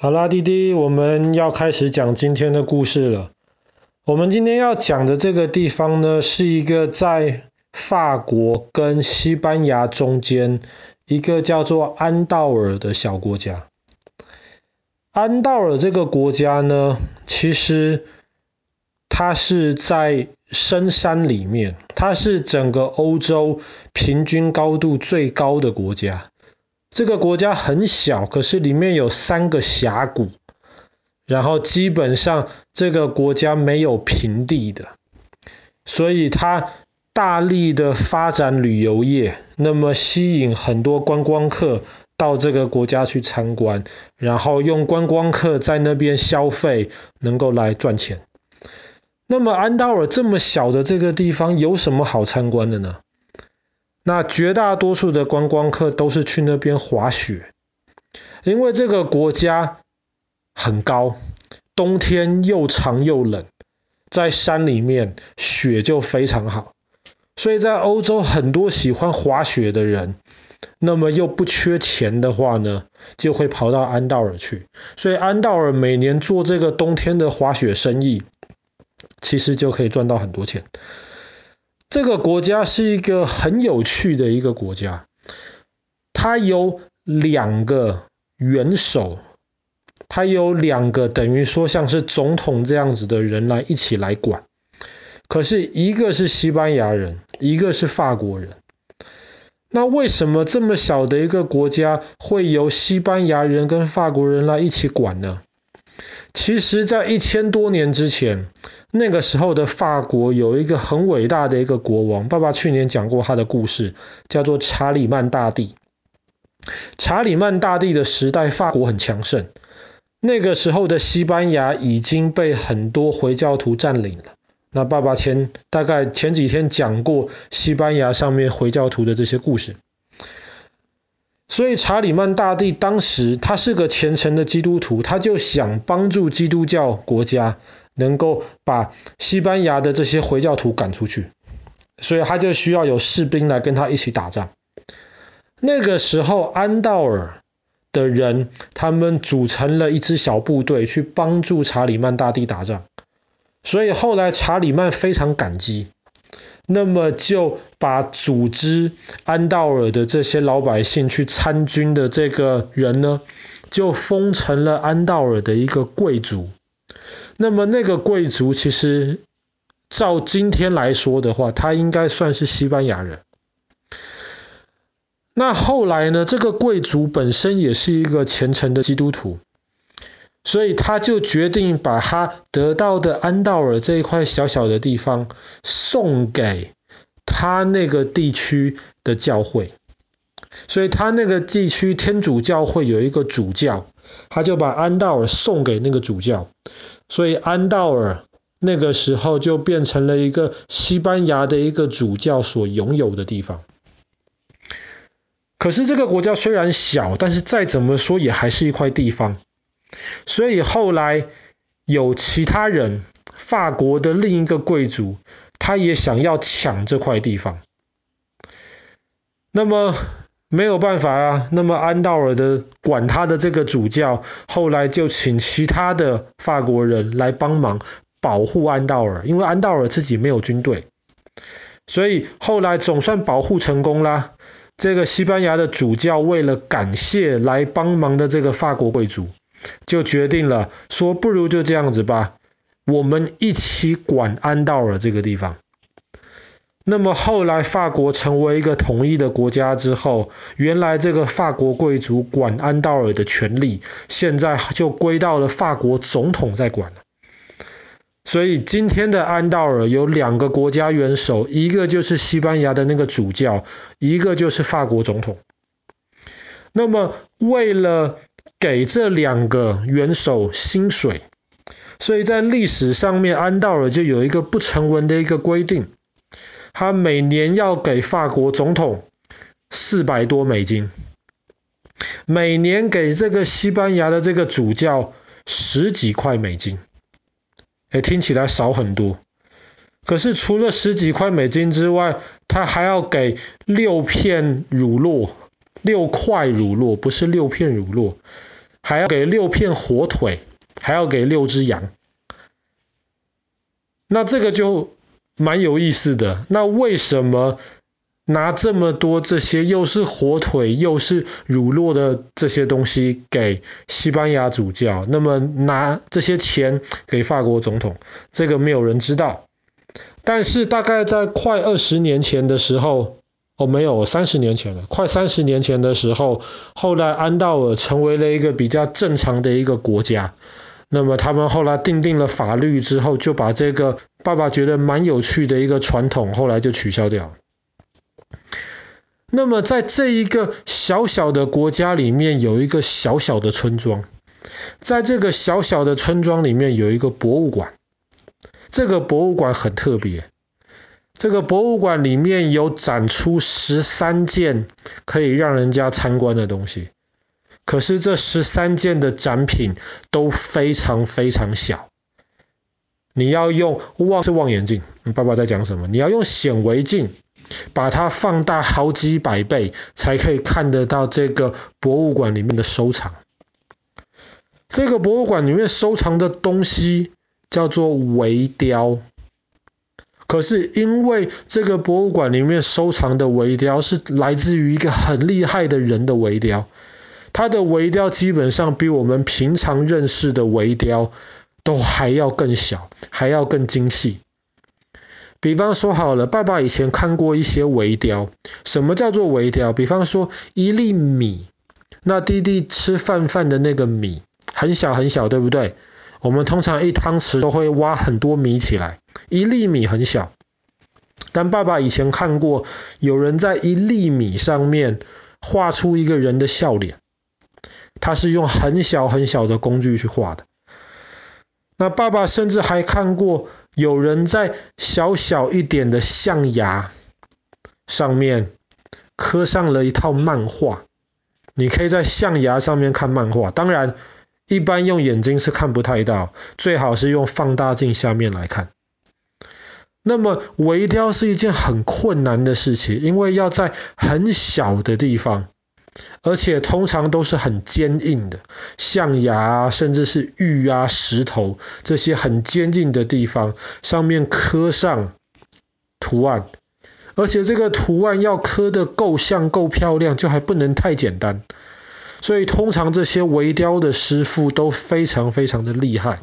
好啦，弟弟，我们要开始讲今天的故事了。我们今天要讲的这个地方呢，是一个在法国跟西班牙中间一个叫做安道尔的小国家。安道尔这个国家呢，其实它是在深山里面，它是整个欧洲平均高度最高的国家。这个国家很小，可是里面有三个峡谷，然后基本上这个国家没有平地的，所以它大力的发展旅游业，那么吸引很多观光客到这个国家去参观，然后用观光客在那边消费，能够来赚钱。那么安道尔这么小的这个地方有什么好参观的呢？那绝大多数的观光客都是去那边滑雪，因为这个国家很高，冬天又长又冷，在山里面雪就非常好，所以在欧洲很多喜欢滑雪的人，那么又不缺钱的话呢，就会跑到安道尔去，所以安道尔每年做这个冬天的滑雪生意，其实就可以赚到很多钱。这个国家是一个很有趣的一个国家，它有两个元首，它有两个等于说像是总统这样子的人来一起来管，可是一个是西班牙人，一个是法国人。那为什么这么小的一个国家会由西班牙人跟法国人来一起管呢？其实，在一千多年之前，那个时候的法国有一个很伟大的一个国王，爸爸去年讲过他的故事，叫做查理曼大帝。查理曼大帝的时代，法国很强盛。那个时候的西班牙已经被很多回教徒占领了。那爸爸前大概前几天讲过西班牙上面回教徒的这些故事。所以查理曼大帝当时他是个虔诚的基督徒，他就想帮助基督教国家。能够把西班牙的这些回教徒赶出去，所以他就需要有士兵来跟他一起打仗。那个时候，安道尔的人他们组成了一支小部队去帮助查理曼大帝打仗，所以后来查理曼非常感激，那么就把组织安道尔的这些老百姓去参军的这个人呢，就封成了安道尔的一个贵族。那么那个贵族其实照今天来说的话，他应该算是西班牙人。那后来呢，这个贵族本身也是一个虔诚的基督徒，所以他就决定把他得到的安道尔这一块小小的地方送给他那个地区的教会。所以他那个地区天主教会有一个主教，他就把安道尔送给那个主教。所以安道尔那个时候就变成了一个西班牙的一个主教所拥有的地方。可是这个国家虽然小，但是再怎么说也还是一块地方。所以后来有其他人，法国的另一个贵族，他也想要抢这块地方。那么。没有办法啊，那么安道尔的管他的这个主教，后来就请其他的法国人来帮忙保护安道尔，因为安道尔自己没有军队，所以后来总算保护成功啦。这个西班牙的主教为了感谢来帮忙的这个法国贵族，就决定了说，不如就这样子吧，我们一起管安道尔这个地方。那么后来法国成为一个统一的国家之后，原来这个法国贵族管安道尔的权力，现在就归到了法国总统在管了。所以今天的安道尔有两个国家元首，一个就是西班牙的那个主教，一个就是法国总统。那么为了给这两个元首薪水，所以在历史上面安道尔就有一个不成文的一个规定。他每年要给法国总统四百多美金，每年给这个西班牙的这个主教十几块美金，诶，听起来少很多。可是除了十几块美金之外，他还要给六片乳酪，六块乳酪，不是六片乳酪，还要给六片火腿，还要给六只羊。那这个就蛮有意思的。那为什么拿这么多这些又是火腿又是乳酪的这些东西给西班牙主教？那么拿这些钱给法国总统，这个没有人知道。但是大概在快二十年前的时候，哦，没有，三十年前了，快三十年前的时候，后来安道尔成为了一个比较正常的一个国家。那么他们后来订定了法律之后，就把这个爸爸觉得蛮有趣的一个传统，后来就取消掉。那么在这一个小小的国家里面，有一个小小的村庄，在这个小小的村庄里面有一个博物馆，这个博物馆很特别，这个博物馆里面有展出十三件可以让人家参观的东西。可是这十三件的展品都非常非常小，你要用望是望远镜，你爸爸在讲什么？你要用显微镜把它放大好几百倍，才可以看得到这个博物馆里面的收藏。这个博物馆里面收藏的东西叫做微雕，可是因为这个博物馆里面收藏的微雕是来自于一个很厉害的人的微雕。它的微雕基本上比我们平常认识的微雕都还要更小，还要更精细。比方说好了，爸爸以前看过一些微雕，什么叫做微雕？比方说一粒米，那弟弟吃饭饭的那个米很小很小，对不对？我们通常一汤匙都会挖很多米起来，一粒米很小。但爸爸以前看过有人在一粒米上面画出一个人的笑脸。他是用很小很小的工具去画的。那爸爸甚至还看过有人在小小一点的象牙上面刻上了一套漫画。你可以在象牙上面看漫画，当然一般用眼睛是看不太到，最好是用放大镜下面来看。那么微雕是一件很困难的事情，因为要在很小的地方。而且通常都是很坚硬的，象牙啊，甚至是玉啊、石头这些很坚硬的地方，上面刻上图案，而且这个图案要刻得够像、够漂亮，就还不能太简单。所以通常这些微雕的师傅都非常非常的厉害，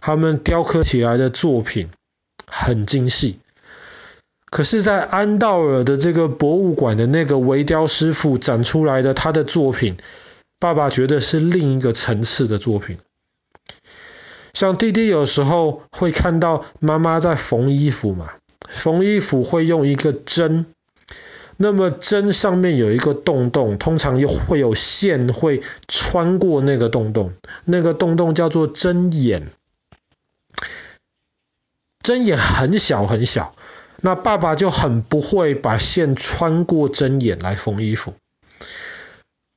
他们雕刻起来的作品很精细。可是，在安道尔的这个博物馆的那个微雕师傅展出来的他的作品，爸爸觉得是另一个层次的作品。像弟弟有时候会看到妈妈在缝衣服嘛，缝衣服会用一个针，那么针上面有一个洞洞，通常又会有线会穿过那个洞洞，那个洞洞叫做针眼，针眼很小很小。那爸爸就很不会把线穿过针眼来缝衣服。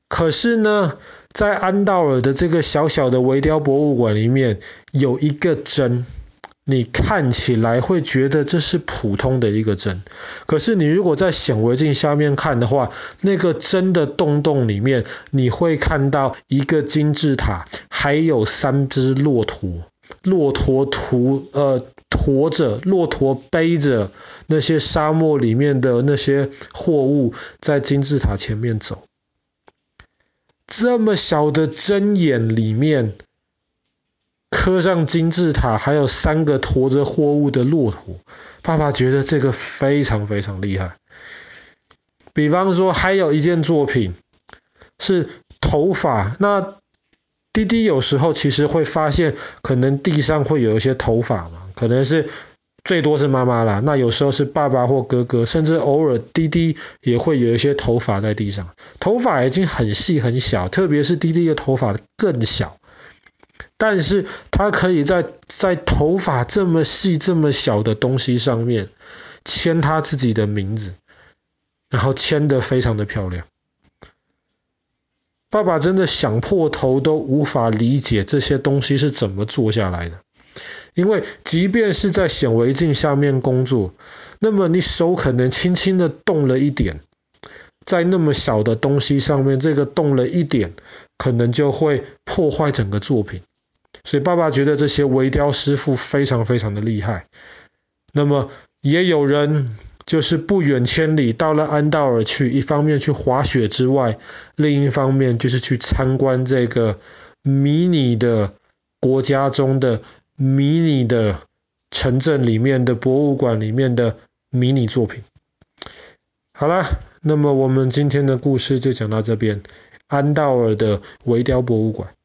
可是呢，在安道尔的这个小小的微雕博物馆里面，有一个针，你看起来会觉得这是普通的一个针。可是你如果在显微镜下面看的话，那个针的洞洞里面，你会看到一个金字塔，还有三只骆驼，骆驼图呃。驮着骆驼背着那些沙漠里面的那些货物，在金字塔前面走。这么小的针眼里面刻上金字塔，还有三个驮着货物的骆驼。爸爸觉得这个非常非常厉害。比方说，还有一件作品是头发。那滴滴有时候其实会发现，可能地上会有一些头发嘛。可能是最多是妈妈啦，那有时候是爸爸或哥哥，甚至偶尔弟弟也会有一些头发在地上。头发已经很细很小，特别是弟弟的头发更小，但是他可以在在头发这么细这么小的东西上面签他自己的名字，然后签得非常的漂亮。爸爸真的想破头都无法理解这些东西是怎么做下来的。因为即便是在显微镜下面工作，那么你手可能轻轻的动了一点，在那么小的东西上面，这个动了一点，可能就会破坏整个作品。所以爸爸觉得这些微雕师傅非常非常的厉害。那么也有人就是不远千里到了安道尔去，一方面去滑雪之外，另一方面就是去参观这个迷你的国家中的迷你的城镇里面的博物馆里面的迷你作品。好啦，那么我们今天的故事就讲到这边，安道尔的微雕博物馆。